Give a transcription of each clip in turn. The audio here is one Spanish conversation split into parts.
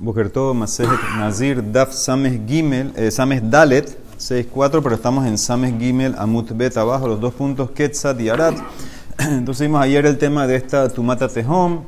Bokerto Masejet Nazir Daf Sames Gimel, eh, Sames Dalet 6-4, pero estamos en Sames Gimel Amut Bet abajo, los dos puntos Ketzat y Arat. Entonces vimos ayer el tema de esta Tumata Tehom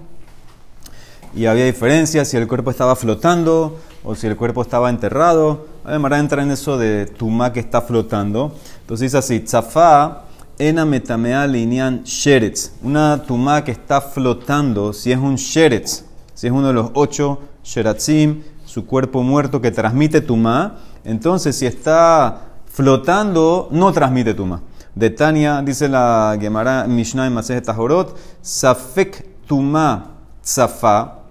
y había diferencias si el cuerpo estaba flotando o si el cuerpo estaba enterrado. Además, entra en eso de Tumá que está flotando. Entonces dice así: Tzafá ena metamea linian sheretz. Una Tumá que está flotando, si es un sheretz, si es uno de los ocho Sheratzim, su cuerpo muerto que transmite Tumá, entonces si está flotando, no transmite Tumá. De Tania, dice la Gemara Mishnah en Masej Safek Tumá Tzafa,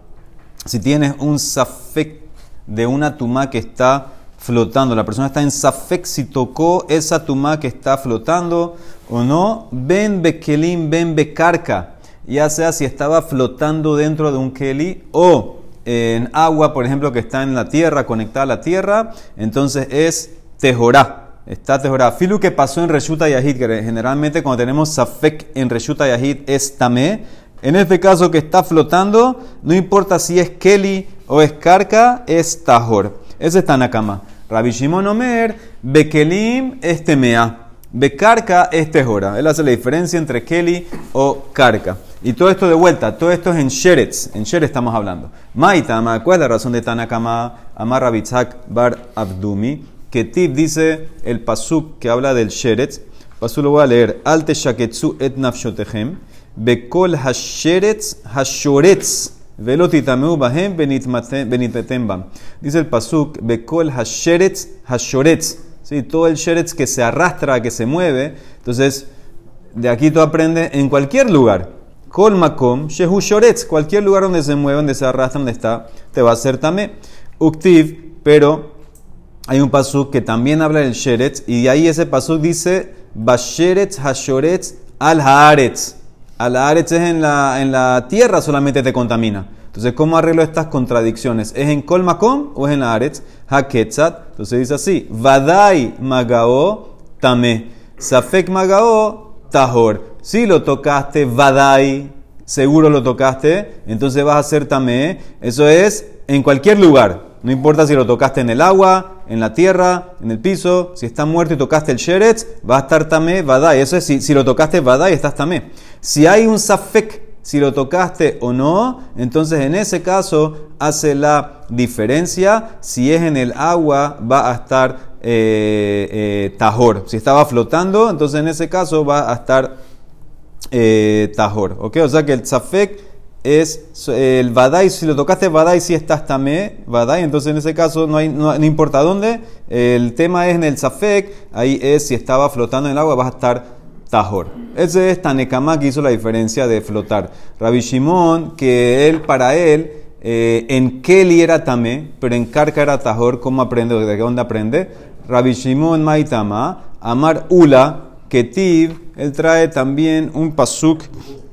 si tienes un Safek de una Tumá que está flotando, la persona está en Safek si tocó esa Tumá que está flotando o no, Ben Bekelim, Ben Bekarka, ya sea si estaba flotando dentro de un Keli o en agua, por ejemplo, que está en la tierra, conectada a la tierra, entonces es tejorá. Está tejorá. Filu que pasó en Reshuta Yahid, generalmente cuando tenemos Safek en Reshuta Yahid es tamé. En este caso que está flotando, no importa si es Keli o es Karka, es Tahor. Ese está en la cama. Rabbi Shimon Omer, Bekelim es Temea. Bekarka es Tejora. Él hace la diferencia entre Keli o Karka. Y todo esto de vuelta, todo esto es en Sheretz. En Sheretz estamos hablando. Maitama, ¿cuál es la razón de Tanakama Amar Rabitzak Bar Abdumi? Que Tip dice el pasuk que habla del Sheretz. Pasuk lo voy a leer. Alte shaketsu et nafshotehem. Bekol hasheretz hashoretz. Velotitameu bahem benitetem Dice el pasuk. Bekol hasheretz hashoretz. ¿sí? todo el sheretz que se arrastra, que se mueve. Entonces, de aquí tú aprendes en cualquier lugar. Kol makom, shehu shoretz, cualquier lugar donde se mueve, donde se arrastra, donde está, te va a hacer también. Uktiv, pero hay un pasuk que también habla del sheretz, y ahí ese pasuk dice, basheretz hashoretz al haaretz. Al haaretz es en la, en la tierra solamente te contamina. Entonces, ¿cómo arreglo estas contradicciones? ¿Es en Kol Makom o es en la Aretz? Haketzat. Entonces dice así: Vadai Magao Tame. Safek Magao Tahor. Si lo tocaste, Vadai, seguro lo tocaste, entonces vas a hacer Tame. Eso es en cualquier lugar. No importa si lo tocaste en el agua, en la tierra, en el piso. Si está muerto y tocaste el Sheretz, va a estar Tame, Vadai. Eso es si, lo tocaste, Vadai, estás Tame. Si hay un Safek si lo tocaste o no, entonces en ese caso hace la diferencia. Si es en el agua, va a estar eh, eh, tajor. Si estaba flotando, entonces en ese caso va a estar eh, tajor. ¿Ok? O sea que el tzafek es el badai. Si lo tocaste badai, si estás tamé, badai. Entonces en ese caso no, importa dónde. El tema es en el tzafek. Ahí es si estaba flotando en el agua, va a estar Tahor. Ese es Tanekama que hizo la diferencia de flotar. Rabbi Shimon, que él, para él, eh, en Keli era Tamé, pero en Karka era Tahor. ¿Cómo aprende? ¿De dónde aprende? Rabbi Shimon Maitama, Amar Ula, Ketiv, él trae también un pasuk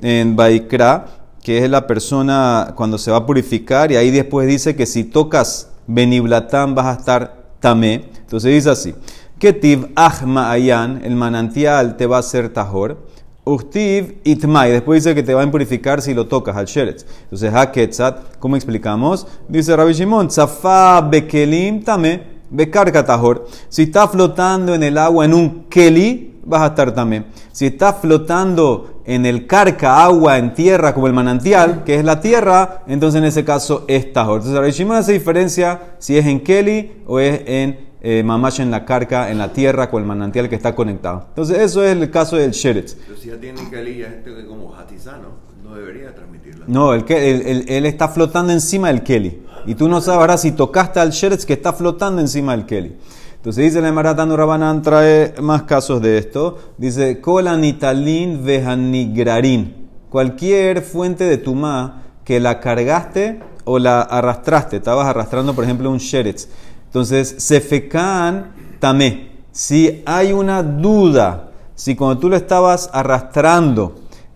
en Baikra, que es la persona cuando se va a purificar, y ahí después dice que si tocas Beniblatán vas a estar Tamé. Entonces dice así. Ketiv Ahma Ayan, el manantial te va a hacer tahor. Uchtiv Itmai, después dice que te va a impurificar si lo tocas al Sheretz. Entonces, Haketzat, ¿cómo explicamos? Dice Rabbi Shimon, Zafa Bekelim Tame, Bekarka Tahor. Si está flotando en el agua en un Keli, vas a estar también. Si está flotando en el carca, agua, en tierra, como el manantial, que es la tierra, entonces en ese caso es Tahor. Entonces, Rabbi Shimon hace diferencia si es en Keli o es en eh, mamash en la carca, en la tierra, con el manantial que está conectado. Entonces, eso es el caso del sheretz. Pero si ya tiene Keli, ya es como hatizano, no debería transmitirla. No, el, el, él está flotando encima del Keli. Y tú no sabrás si tocaste al sheretz que está flotando encima del Keli. Entonces dice el Maratano Rabanán, trae más casos de esto. Dice, colanitalin vehanigrarin. Cualquier fuente de tumá que la cargaste o la arrastraste, estabas arrastrando, por ejemplo, un sheretz entonces, sefekan tamé. Si hay una duda, si cuando tú lo estabas arrastrando,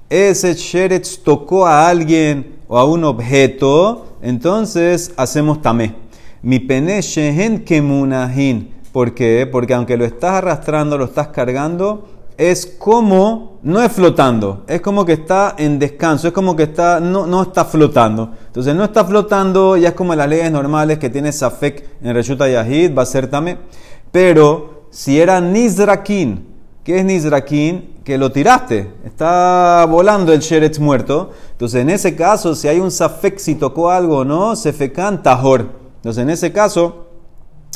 ese sheretz tocó a alguien o a un objeto, entonces hacemos tamé. Mi pene shehen kemunahin. ¿Por qué? Porque aunque lo estás arrastrando, lo estás cargando, es como, no es flotando, es como que está en descanso, es como que está, no, no está flotando. Entonces no está flotando, ya es como las leyes normales que tiene Safek en Reshuta Yahid, va a ser también. Pero si era Nizrakin, ¿qué es Nizrakin? Que lo tiraste, está volando el Sheretz muerto. Entonces en ese caso, si hay un Safek, si tocó algo no, se fecan Tahor. Entonces en ese caso,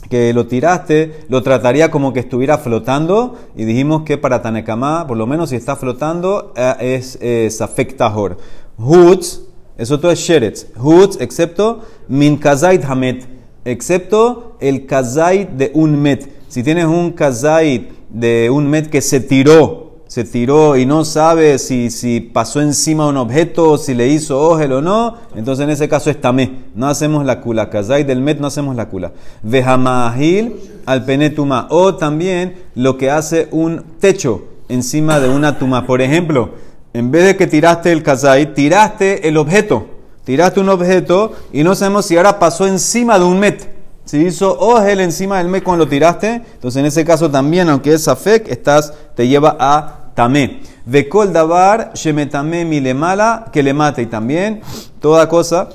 que lo tiraste, lo trataría como que estuviera flotando. Y dijimos que para Tanekamá, por lo menos si está flotando, eh, es eh, Safek Tahor. Hutz, eso todo es Sheretz. Hutz, excepto Min Kazait Hamet, excepto el Kazait de un Met. Si tienes un Kazait de un Met que se tiró, se tiró y no sabe si, si pasó encima un objeto, si le hizo ojel o no, entonces en ese caso es tamé. No hacemos la kula. Kazai del met no hacemos la kula. Vejamahil al penetuma. O también lo que hace un techo encima de una tuma. Por ejemplo, en vez de que tiraste el kazai, tiraste el objeto. Tiraste un objeto y no sabemos si ahora pasó encima de un met. Si hizo ojel encima del met cuando lo tiraste, entonces en ese caso también, aunque es afek, estás, te lleva a tamé. Vekol davar shemetame milemala, que le mate. Y también toda cosa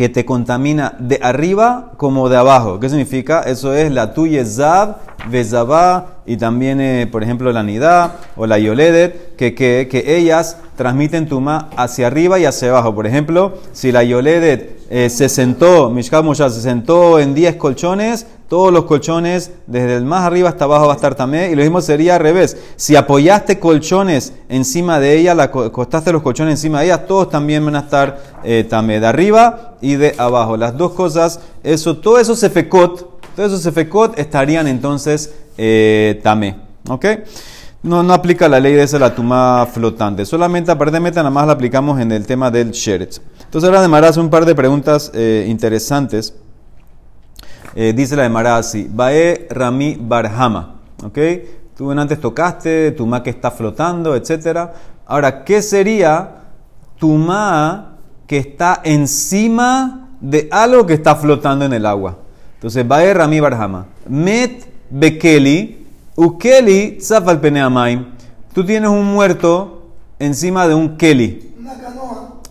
que te contamina de arriba como de abajo. ¿Qué significa? Eso es la tuya zab, vezabá y también, eh, por ejemplo, la nidá o la yoledet, que, que, que ellas transmiten tuma hacia arriba y hacia abajo. Por ejemplo, si la yoledet eh, se sentó, Mishkab se sentó en 10 colchones, todos los colchones, desde el más arriba hasta abajo va a estar tamé. Y lo mismo sería al revés. Si apoyaste colchones encima de ella, la, costaste los colchones encima de ella, todos también van a estar eh, tamé, de arriba y de abajo. Las dos cosas, eso, todo eso se fecot, todo eso se fecot estarían entonces eh, tamé. ¿Ok? No, no aplica la ley de esa la tuma flotante. Solamente, aparentemente, nada más la aplicamos en el tema del sheretz. Entonces, ahora de hace un par de preguntas eh, interesantes. Eh, dice la de así, Bae Rami Barhama. ¿Ok? Tú antes tocaste, tu que está flotando, etc. Ahora, ¿qué sería tu que está encima de algo que está flotando en el agua? Entonces, Bae Rami Barhama. Met Bekeli, Ukeli Zafal Peneamaim. Tú tienes un muerto encima de un Keli.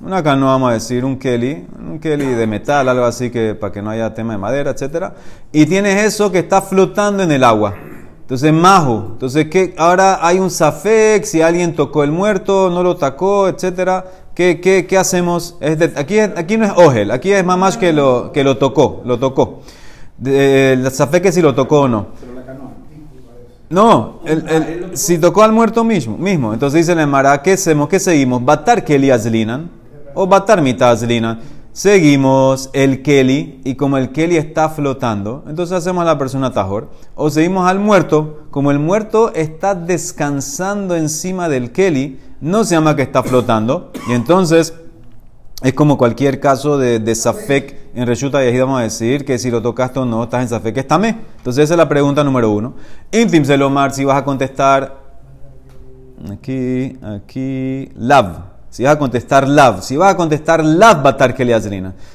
Una canoa vamos a decir, un Kelly, un Kelly de metal, algo así que para que no haya tema de madera, etcétera, y tienes eso que está flotando en el agua. Entonces, majo. Entonces, ¿qué? ahora hay un safek, si alguien tocó el muerto, no lo tocó, etcétera. ¿Qué, qué, qué hacemos? aquí, aquí no es ogel, aquí es mamás que lo, que lo tocó, lo tocó. el safek es si lo tocó o no. No, el, si tocó al muerto mismo, mismo. Entonces dice el Emara, ¿qué hacemos? ¿Qué seguimos? Batar que linan o batar. Seguimos el Keli y como el Keli está flotando, entonces hacemos a la persona tajor. O seguimos al muerto, como el muerto está descansando encima del Keli, no se llama que está flotando. Y entonces es como cualquier caso de, de en Reshuta y vamos a decir que si lo tocaste o no, estás en Safek, me. Entonces esa es la pregunta número uno. Intim Selomar, si vas a contestar aquí, aquí, Lav. Si vas a contestar lav, si vas a contestar lav batar keli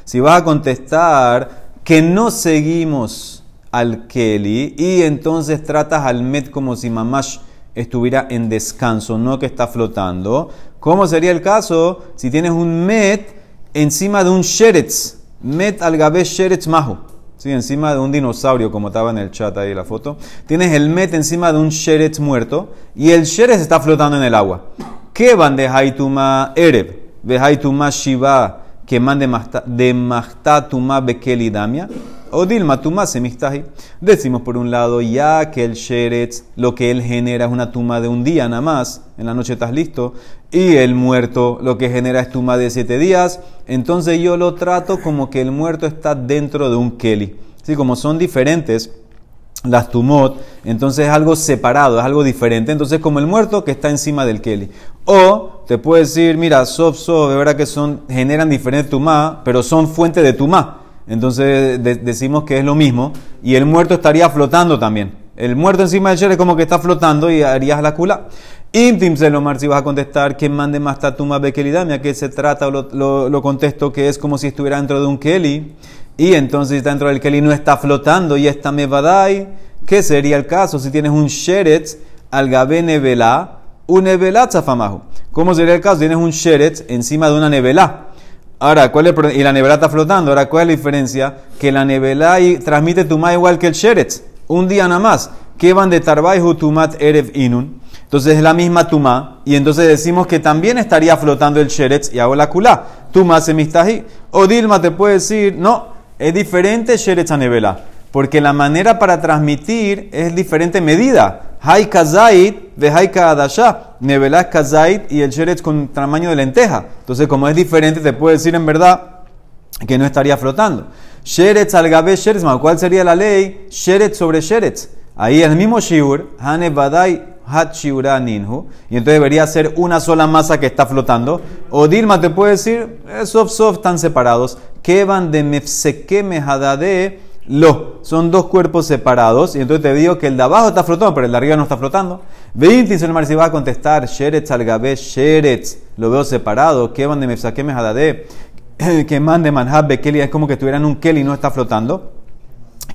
si vas a contestar que no seguimos al keli y entonces tratas al met como si mamash estuviera en descanso, no que está flotando. ¿Cómo sería el caso si tienes un met encima de un sheretz? Met al gabe sheretz mahu. Sí, encima de un dinosaurio, como estaba en el chat ahí la foto. Tienes el met encima de un sheretz muerto y el sheretz está flotando en el agua. ¿Qué van de Haituma Ereb? De Haituma Shiva, que mande de Mahtatuma Bekelidamia. O Dilma Tuma Semihtahi. Decimos por un lado, ya que el Sheretz, lo que él genera es una tuma de un día nada más, en la noche estás listo, y el muerto lo que genera es tuma de siete días, entonces yo lo trato como que el muerto está dentro de un Keli. Así como son diferentes las tumot, entonces es algo separado, es algo diferente. Entonces, como el muerto que está encima del Keli. O te puede decir, mira, sof, sof, de verdad que son, generan diferente tumá, pero son fuente de tumá. Entonces decimos que es lo mismo. Y el muerto estaría flotando también. El muerto encima del Keli es como que está flotando y harías la cula. Intim Selomar, si vas a contestar, que mande más tatuma bekelidamia, que se trata, o lo, lo, contesto que es como si estuviera dentro de un Keli. Y entonces dentro del Keli no está flotando y está mevadai. ¿Qué sería el caso si tienes un sheretz al gabe nevelá, un nevelá tzafamahu. ¿Cómo sería el caso? Tienes un sheretz encima de una nevelá. Ahora, ¿cuál es? Y la nevelá está flotando. Ahora, ¿cuál es la diferencia? Que la nevelá transmite tumá igual que el sheretz. Un día nada más. Que van de tarbaihu tumat erev inun. Entonces es la misma tumá. Y entonces decimos que también estaría flotando el sheretz y hago la kulá. Tumá semistahi. O Dilma te puede decir, no, es diferente sheretz a nevelá. Porque la manera para transmitir es diferente medida. Hay kazait de hay kadasha. Nevelá es kazait y el sheretz con tamaño de lenteja. Entonces, como es diferente, te puedo decir en verdad que no estaría flotando. Sheretz al gabe sheretz. ¿Cuál sería la ley? Sheretz sobre sheretz. Ahí el mismo shiur, hane badai ninhu. Y entonces debería ser una sola masa que está flotando. O Dilma te puede decir, soft soft están separados. Que van de mefseke mehadade lo. Son dos cuerpos separados. Y entonces te digo que el de abajo está flotando, pero el de arriba no está flotando. Veinti, si va a contestar, Sheretz al gabe, Sheretz, lo veo separado. Que van de Mefsakem Hadade, que man de Manhab Bekeli, es como que estuvieran un Keli no está flotando.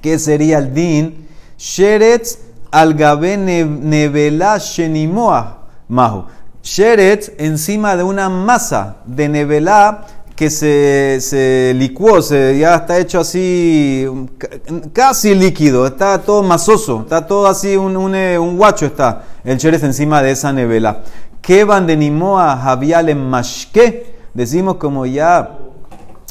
¿Qué sería el din? Sheretz al gabe nevela shenimoa mahu. Sheretz encima de una masa de nevela que se, se licuó, se, ya está hecho así, casi líquido, está todo masoso, está todo así, un, un, eh, guacho está el cheres encima de esa nevela. ¿Qué van de Nimoa Javial en Mashke? Decimos como ya,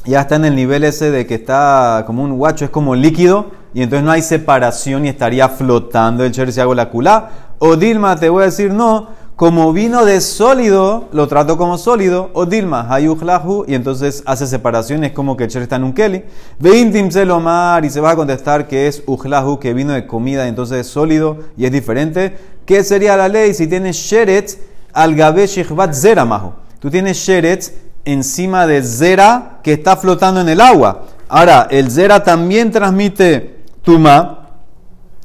ya está en el nivel ese de que está como un guacho, es como líquido, y entonces no hay separación y estaría flotando el cheres si hago la culá. O Dilma, te voy a decir no, como vino de sólido, lo trato como sólido, o Dilma, hayuhlahu, y entonces hace separaciones como que el está en un keli. Veintim selomar, y se va a contestar que es ujlahu, que vino de comida, entonces es sólido y es diferente. ¿Qué sería la ley si tienes sheret al gabe shechvat zera mahu? Tú tienes sheret encima de zera que está flotando en el agua. Ahora, el zera también transmite tuma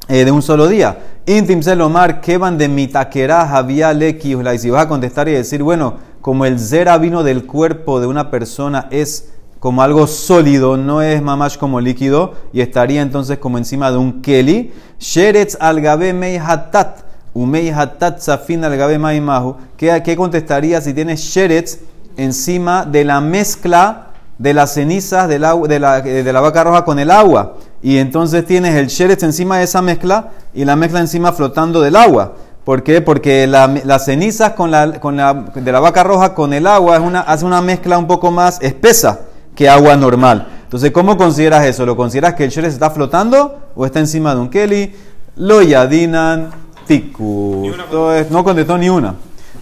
eh, de un solo día. Intim Selomar, van de mitaquera había leki. Y si vas a contestar y decir, bueno, como el zera vino del cuerpo de una persona, es como algo sólido, no es mamash como líquido, y estaría entonces como encima de un keli. Sheretz al gabe meihatat, umeihatat safin al gabe maimahu. ¿Qué, ¿Qué contestaría si tienes sheretz encima de la mezcla de las cenizas de la, de la vaca roja con el agua? y entonces tienes el sheretz encima de esa mezcla y la mezcla encima flotando del agua. ¿Por qué? Porque las cenizas con la, con la, de la vaca roja con el agua es una, hace una mezcla un poco más espesa que agua normal. Entonces, ¿cómo consideras eso? ¿Lo consideras que el sheretz está flotando o está encima de un keli? Lo yadinan tiku. no contestó ni una.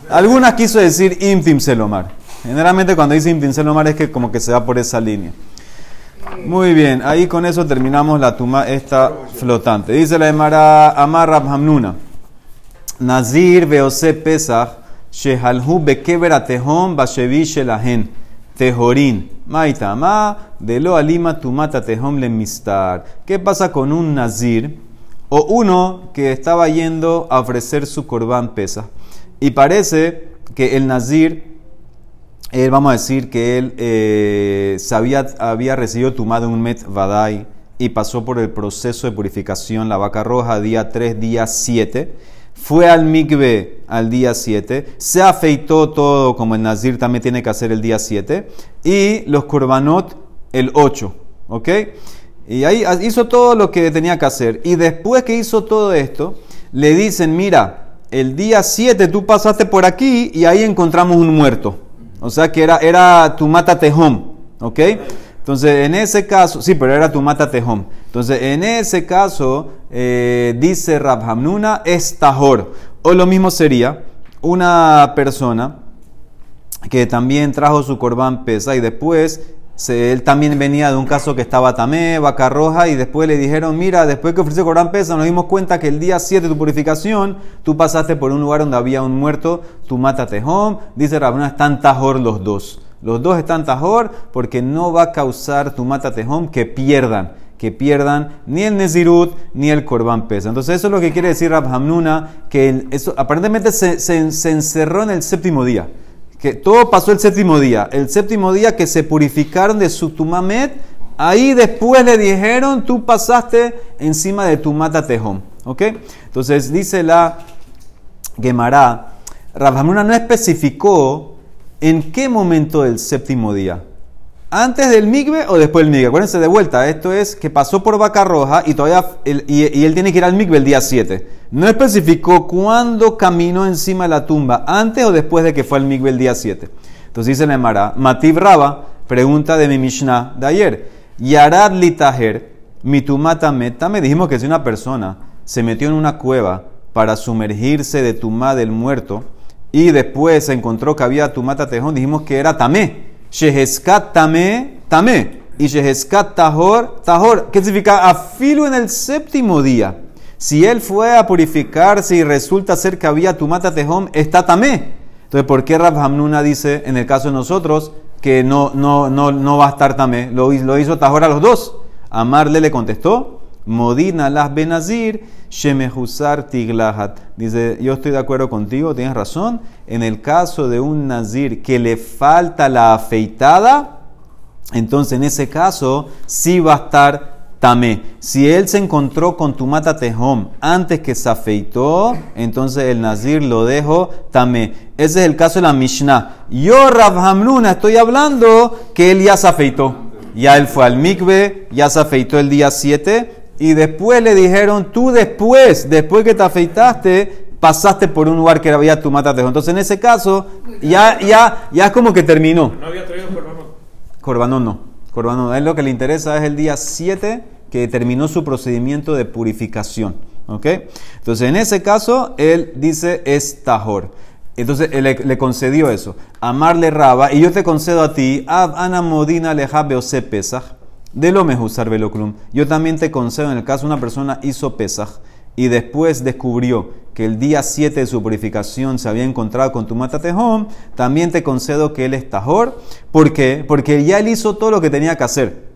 Algunas quiso decir imtim selomar. Generalmente cuando dice imtim selomar es que como que se va por esa línea. Muy bien, ahí con eso terminamos la tuma esta flotante. Dice la Emara Amar Rabhamnuna. Nazir veose Pesach shehalhu bekeber atehom bashevi shelahen tejorin maitama de lo alima tumata tehom le mistar. ¿Qué pasa con un nazir o uno que estaba yendo a ofrecer su corbán pesa y parece que el nazir él, vamos a decir que él eh, había recibido tumado un met vadai y pasó por el proceso de purificación, la vaca roja, día 3, día 7. Fue al mikve al día 7, se afeitó todo como el nazir también tiene que hacer el día 7 y los kurbanot el 8, ¿ok? Y ahí hizo todo lo que tenía que hacer. Y después que hizo todo esto, le dicen, mira, el día 7 tú pasaste por aquí y ahí encontramos un muerto. O sea que era, era tu mata tejom, ¿ok? Entonces, en ese caso, sí, pero era tu mata tejom. Entonces, en ese caso, eh, dice Rabhamnuna, es tajor. O lo mismo sería una persona que también trajo su corbán pesa y después él también venía de un caso que estaba tamé, vaca roja, y después le dijeron, mira, después que ofreció Corán Pesa, nos dimos cuenta que el día 7 de tu purificación, tú pasaste por un lugar donde había un muerto, tú mátate home. Dice Rabuna, están tajor los dos. Los dos están tajor porque no va a causar tu mátate home que pierdan que pierdan ni el Nezirut ni el Corban Pesa. Entonces, eso es lo que quiere decir Rabhamnuna, que eso aparentemente se encerró en el séptimo día que todo pasó el séptimo día. El séptimo día que se purificaron de su tumamet, ahí después le dijeron, tú pasaste encima de tu mata tejón. ¿Ok? Entonces dice la Gemara, Rabhamuna no especificó en qué momento del séptimo día. ¿Antes del migbe o después del migbe? Acuérdense de vuelta, esto es que pasó por vaca roja y todavía y, él tiene que ir al migbe el día 7. No especificó cuándo caminó encima de la tumba, antes o después de que fue al migbe el día 7. Entonces dice Nemara, Matib Raba, pregunta de mi Mishnah de ayer, Yarad litaher, mitumata me dijimos que si una persona se metió en una cueva para sumergirse de tumá del muerto y después se encontró que había tumata tejón, dijimos que era tamé. Tamé, tamé. Y tahor, tahor. ¿Qué significa? Afilo en el séptimo día. Si él fue a purificarse y resulta ser que había tumata tejón, está tamé. Entonces, ¿por qué Rab Hamnuna dice, en el caso de nosotros, que no, no, no, no va a estar tamé? Lo, lo hizo tahor a los dos. Amarle le contestó, Modina las benazir, shemehusar tiglahat. Dice, yo estoy de acuerdo contigo, tienes razón. En el caso de un nazir que le falta la afeitada, entonces en ese caso sí va a estar tamé. Si él se encontró con tu mata tejom antes que se afeitó, entonces el nazir lo dejó tamé. Ese es el caso de la Mishnah. Yo, Rav Hamluna, estoy hablando que él ya se afeitó. Ya él fue al mikve, ya se afeitó el día 7 y después le dijeron, tú después, después que te afeitaste, pasaste por un lugar que había tu matatejo. Entonces en ese caso, ya, ya, ya es como que terminó. No había traído corbanón. Corbanón no. Corbanón. A él lo que le interesa es el día 7 que terminó su procedimiento de purificación. ¿Ok? Entonces en ese caso, él dice es tajor. Entonces él le, concedió eso. Amarle raba. Y yo te concedo a ti, ab ana modina lejabe ose pesach de lo usar veloclum. Yo también te concedo en el caso de una persona hizo pesaj y después descubrió que el día 7 de su purificación se había encontrado con tu matatejón, también te concedo que él es tajor. ¿Por qué? Porque ya él hizo todo lo que tenía que hacer.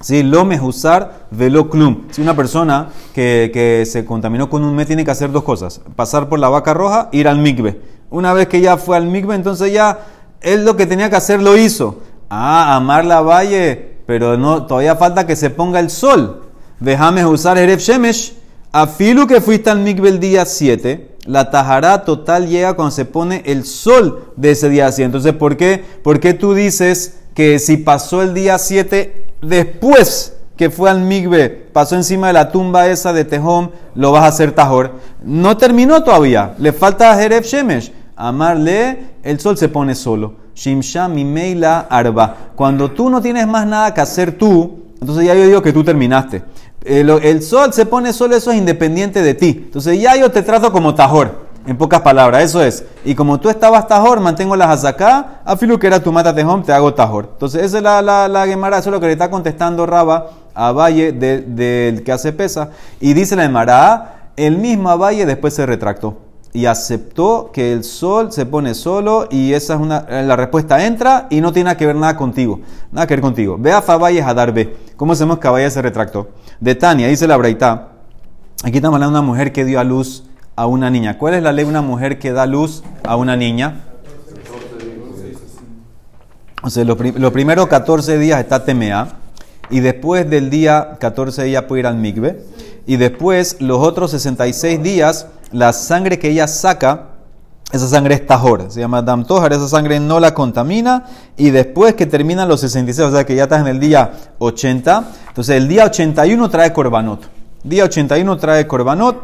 Si lo usar veloclum. Si una persona que, que, se contaminó con un mes tiene que hacer dos cosas: pasar por la vaca roja, ir al migbe. Una vez que ya fue al migbe, entonces ya él lo que tenía que hacer lo hizo. Ah, amar la valle pero no, todavía falta que se ponga el sol. Déjame usar Erev Shemesh. Afilu que fuiste al mikve el día 7, la tajara total llega cuando se pone el sol de ese día 7. Entonces, ¿por qué? ¿Por qué tú dices que si pasó el día 7 después que fue al migbe, pasó encima de la tumba esa de Tejón, lo vas a hacer tajor? No terminó todavía, le falta Erev Shemesh. Amarle, el sol se pone solo. Shimsha Mimeila Arba. Cuando tú no tienes más nada que hacer tú, entonces ya yo digo que tú terminaste. El, sol se pone solo, eso es independiente de ti. Entonces ya yo te trato como tajor, en pocas palabras, eso es. Y como tú estabas tajor, mantengo las acá, afilu que era tu mata tejón, te hago tajor. Entonces esa es la, la, la Gemara, eso es lo que le está contestando Raba a Valle del que hace pesa. Y dice la Gemara, el mismo Valle después se retractó y aceptó que el sol se pone solo y esa es una, la respuesta entra y no tiene que ver nada contigo, nada que ver contigo. Ve a Fabaye a dar. ¿Cómo hacemos que Fabaye se retractó? De Tania, dice la Braita. Aquí estamos hablando de una mujer que dio a luz a una niña. ¿Cuál es la ley de una mujer que da luz a una niña? O sea, los, primeros 14 días está Temea y después del día 14 días puede ir al Migbe y después los otros 66 días la sangre que ella saca, esa sangre es tajor, se llama dam esa sangre no la contamina y después que terminan los 66, o sea que ya estás en el día 80, entonces el día 81 trae corbanot, día 81 trae corbanot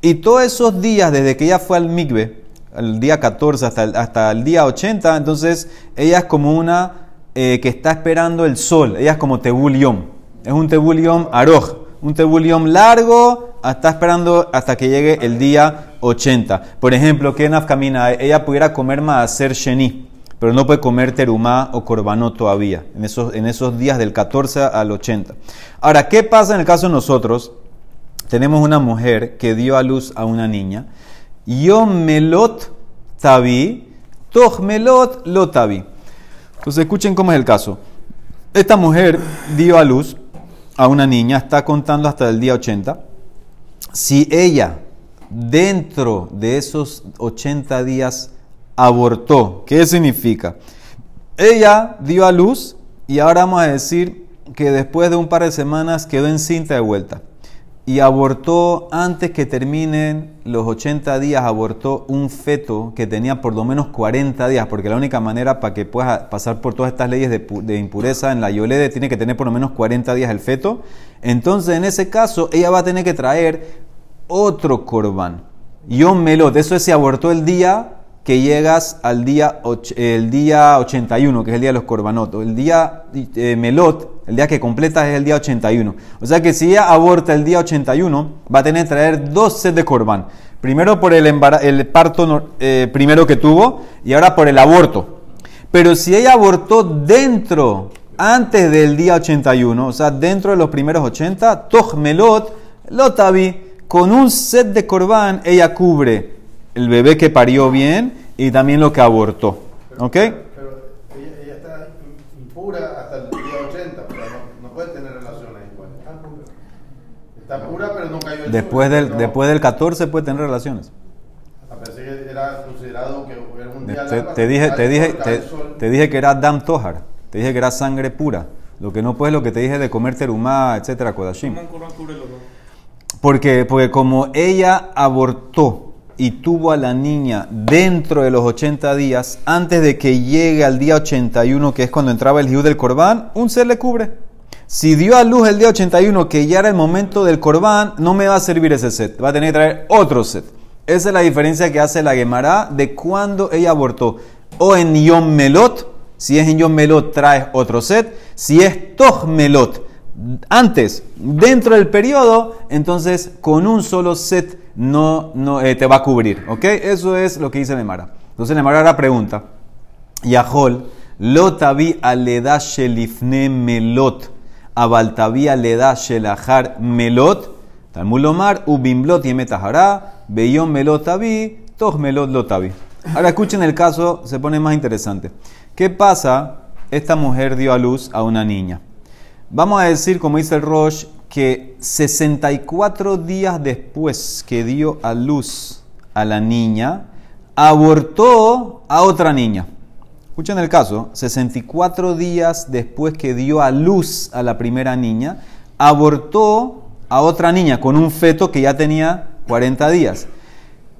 y todos esos días desde que ella fue al migbe, el día 14 hasta el, hasta el día 80, entonces ella es como una eh, que está esperando el sol, ella es como tebulión, es un tebulión aroj, un tebulión largo está esperando hasta que llegue el día 80. Por ejemplo, que camina, ella pudiera comer más ser sheni, pero no puede comer terumá o corbanó todavía, en esos, en esos días del 14 al 80. Ahora, ¿qué pasa en el caso de nosotros? Tenemos una mujer que dio a luz a una niña. Yo melot tabi, toch melot lo tabi. Entonces escuchen cómo es el caso. Esta mujer dio a luz a una niña, está contando hasta el día 80 si ella dentro de esos 80 días abortó, ¿qué significa? Ella dio a luz y ahora vamos a decir que después de un par de semanas quedó encinta de vuelta. Y abortó antes que terminen los 80 días, abortó un feto que tenía por lo menos 40 días, porque la única manera para que pueda pasar por todas estas leyes de impureza en la Yolede tiene que tener por lo menos 40 días el feto. Entonces, en ese caso, ella va a tener que traer otro corbán. Yom Melot, eso es si abortó el día que llegas al día, el día 81, que es el día de los corbanot. O El día eh, Melot, el día que completas es el día 81. O sea que si ella aborta el día 81, va a tener que traer dos sets de corbán. Primero por el, el parto eh, primero que tuvo y ahora por el aborto. Pero si ella abortó dentro, antes del día 81, o sea, dentro de los primeros 80, Toj Melot, Lotavi, con un set de corbán, ella cubre el bebé que parió bien y también lo que abortó. ¿Ok? Pero ella, ella está impura hasta el día 80, pero no, no puede tener relaciones igual. Está pura. Está pura, pero no cayó el Después sur, del, no. después del 14 puede tener relaciones. A pesar que era considerado que era un día Te, te dije, te, dije, te, te dije que era Dam Tohar. Te dije que era sangre pura. Lo que no puedes, lo que te dije de comer terumá, etcétera, kodashim. Porque, porque como ella abortó y tuvo a la niña dentro de los 80 días, antes de que llegue al día 81, que es cuando entraba el hiú del corbán, un ser le cubre. Si dio a luz el día 81, que ya era el momento del corbán, no me va a servir ese set. Va a tener que traer otro set. Esa es la diferencia que hace la Gemara de cuando ella abortó. O en Yom Melot, si es en Yom Melot, traes otro set. Si es Toj Melot, antes, dentro del periodo, entonces con un solo set no, no eh, te va a cubrir. ¿Ok? Eso es lo que dice Nemara. Entonces Nemara ahora pregunta: Yahol, lo tabi aleda shelifne melot, abaltabi aleda shelachar melot, Talmud lomar, ubimblot y metahara, beyom melot tabi, toj melot lo tabi. Ahora escuchen el caso, se pone más interesante. ¿Qué pasa? Esta mujer dio a luz a una niña. Vamos a decir, como dice el Rosh, que 64 días después que dio a luz a la niña, abortó a otra niña. Escuchen el caso, 64 días después que dio a luz a la primera niña, abortó a otra niña con un feto que ya tenía 40 días.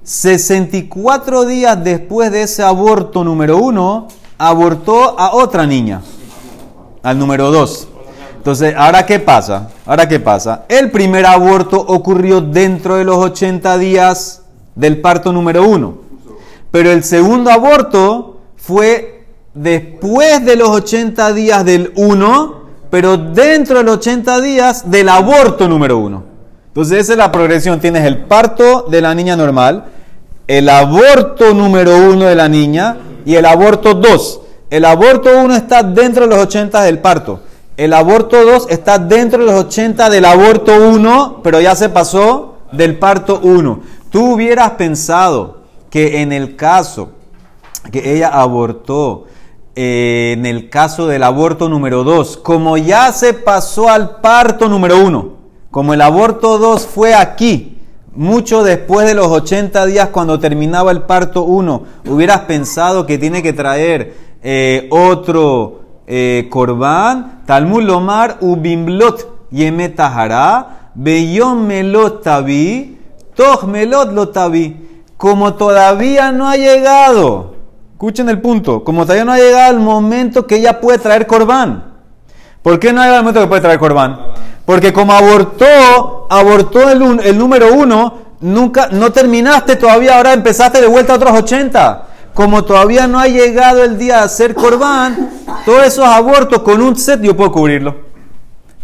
64 días después de ese aborto número uno, abortó a otra niña, al número 2. Entonces, ¿ahora qué pasa? ¿Ahora qué pasa? El primer aborto ocurrió dentro de los 80 días del parto número uno. Pero el segundo aborto fue después de los 80 días del 1, pero dentro de los 80 días del aborto número 1. Entonces esa es la progresión. Tienes el parto de la niña normal, el aborto número 1 de la niña y el aborto 2. El aborto 1 está dentro de los 80 del parto. El aborto 2 está dentro de los 80 del aborto 1, pero ya se pasó del parto 1. Tú hubieras pensado que en el caso que ella abortó, eh, en el caso del aborto número 2, como ya se pasó al parto número 1, como el aborto 2 fue aquí, mucho después de los 80 días cuando terminaba el parto 1, hubieras pensado que tiene que traer eh, otro eh, corbán, Talmud Lomar, Ubimblot, Yemetahara, Beyom Melot Tabi, Toj Melot Lotabi. Como todavía no ha llegado, escuchen el punto, como todavía no ha llegado el momento que ella puede traer corbán. ¿Por qué no ha llegado el momento que puede traer corbán? Porque como abortó, abortó el, el número uno, nunca, no terminaste todavía, ahora empezaste de vuelta a otros 80. Como todavía no ha llegado el día de hacer corbán, todos esos abortos con un set yo puedo cubrirlo.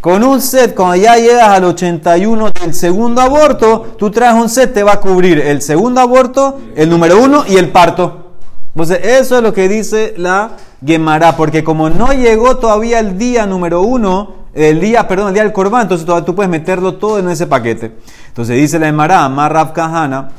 Con un set, cuando ya llegas al 81 del segundo aborto, tú traes un set, te va a cubrir el segundo aborto, el número uno y el parto. Entonces, eso es lo que dice la Gemara, porque como no llegó todavía el día número uno, el día, perdón, el día del Corbán, entonces tú puedes meterlo todo en ese paquete. Entonces dice la Gemara, Marrab Kahana,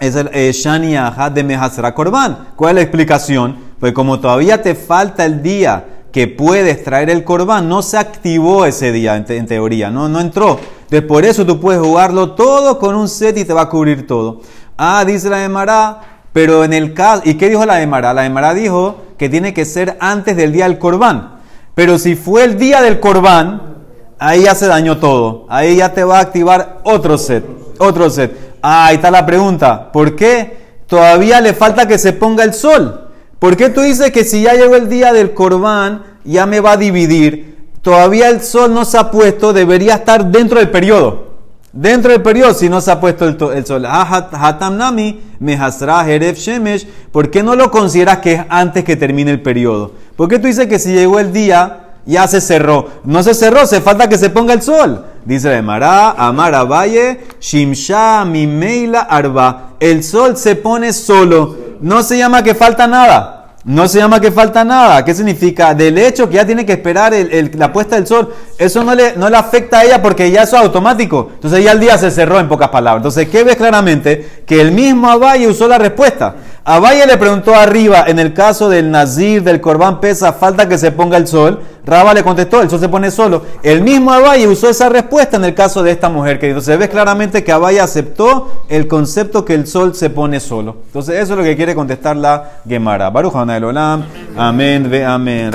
es el eh, Shani de Mehasra Corbán. ¿Cuál es la explicación? Pues como todavía te falta el día que puedes traer el corbán, no se activó ese día en, te- en teoría, no, no entró. Entonces por eso tú puedes jugarlo todo con un set y te va a cubrir todo. Ah, dice la Emara, pero en el caso, ¿y qué dijo la Emara? La Emara dijo que tiene que ser antes del día del corbán. Pero si fue el día del corbán, ahí ya se dañó todo. Ahí ya te va a activar otro set. Otro set. Ah, ahí está la pregunta. ¿Por qué todavía le falta que se ponga el sol? ¿Por qué tú dices que si ya llegó el día del corbán, ya me va a dividir? Todavía el sol no se ha puesto, debería estar dentro del periodo. Dentro del periodo, si no se ha puesto el, el sol. Ah, hat- Hatam Nami, Mehasra, Jeref Shemesh. ¿Por qué no lo consideras que es antes que termine el periodo? ¿Por qué tú dices que si llegó el día, ya se cerró? No se cerró, se falta que se ponga el sol. Dice de Mará, Amara Valle, Shimsha, Mimeila, Arba. El sol se pone solo. No se llama que falta nada. No se llama que falta nada. ¿Qué significa? Del hecho que ya tiene que esperar la puesta del sol, eso no le, no le afecta a ella porque ya eso es automático. Entonces ya el día se cerró en pocas palabras. Entonces, ¿qué ves claramente? Que el mismo Abaye usó la respuesta. Abaye le preguntó arriba, en el caso del Nazir, del Corbán Pesa, falta que se ponga el sol. Raba le contestó, el sol se pone solo. El mismo Abaye usó esa respuesta en el caso de esta mujer. Que entonces ves claramente que Abaye aceptó el concepto que el sol se pone solo. Entonces eso es lo que quiere contestar la Gemara. Baruch Olam. Amén, ve amén.